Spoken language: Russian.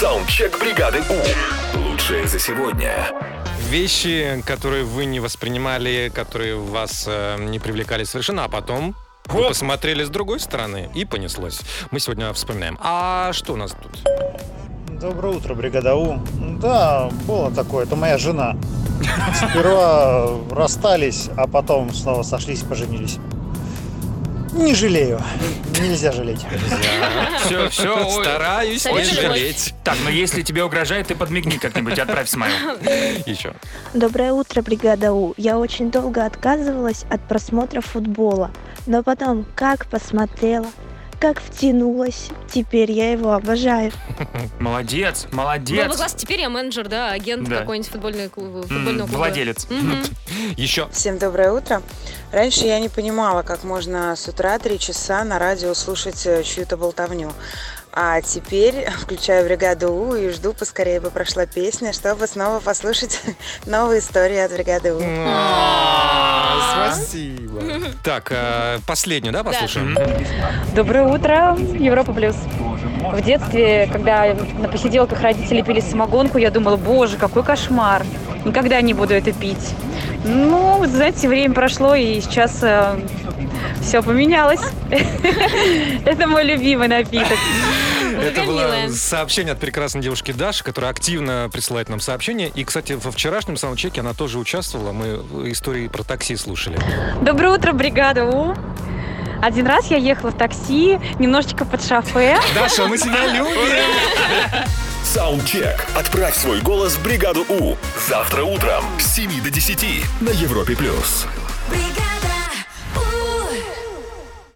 Саундчек бригады У. Лучшее за сегодня. Вещи, которые вы не воспринимали, которые вас э, не привлекали совершенно, а потом вы посмотрели с другой стороны и понеслось. Мы сегодня вспоминаем. А что у нас тут? Доброе утро, бригада У. Да, было такое, это моя жена. Сперва расстались, а потом снова сошлись и поженились. Не жалею. Нельзя жалеть. Все, все, Стараюсь не Советую жалеть. Так, но если тебе угрожает, ты подмигни как-нибудь, отправь смайл. Еще. Доброе утро, бригада У. Я очень долго отказывалась от просмотра футбола, но потом как посмотрела, как втянулась. Теперь я его обожаю. Молодец, Новый молодец. класс, теперь я менеджер, да, агент Да. какой-нибудь футбольный клуб- футбольного клуба. Владелец. Еще. Всем доброе утро. Раньше я не понимала, как можно с утра три часа на радио слушать э, чью-то болтовню. А теперь включаю бригаду У и жду, поскорее бы прошла песня, чтобы снова послушать новые истории от бригады У. Спасибо. Так, э, последнюю, да, послушаем? Доброе утро, Европа Плюс. В детстве, когда на посиделках родители пили самогонку, я думала, боже, какой кошмар. Никогда не буду это пить. Ну, знаете, время прошло, и сейчас все поменялось. Это мой любимый напиток. Это было сообщение от прекрасной девушки Даши, которая активно присылает нам сообщения. И, кстати, во вчерашнем саундчеке она тоже участвовала. Мы истории про такси слушали. Доброе утро, бригада У. Один раз я ехала в такси, немножечко под шофе. Даша, мы тебя любим! Саундчек. Отправь свой голос в бригаду У. Завтра утром с 7 до 10 на Европе+. плюс.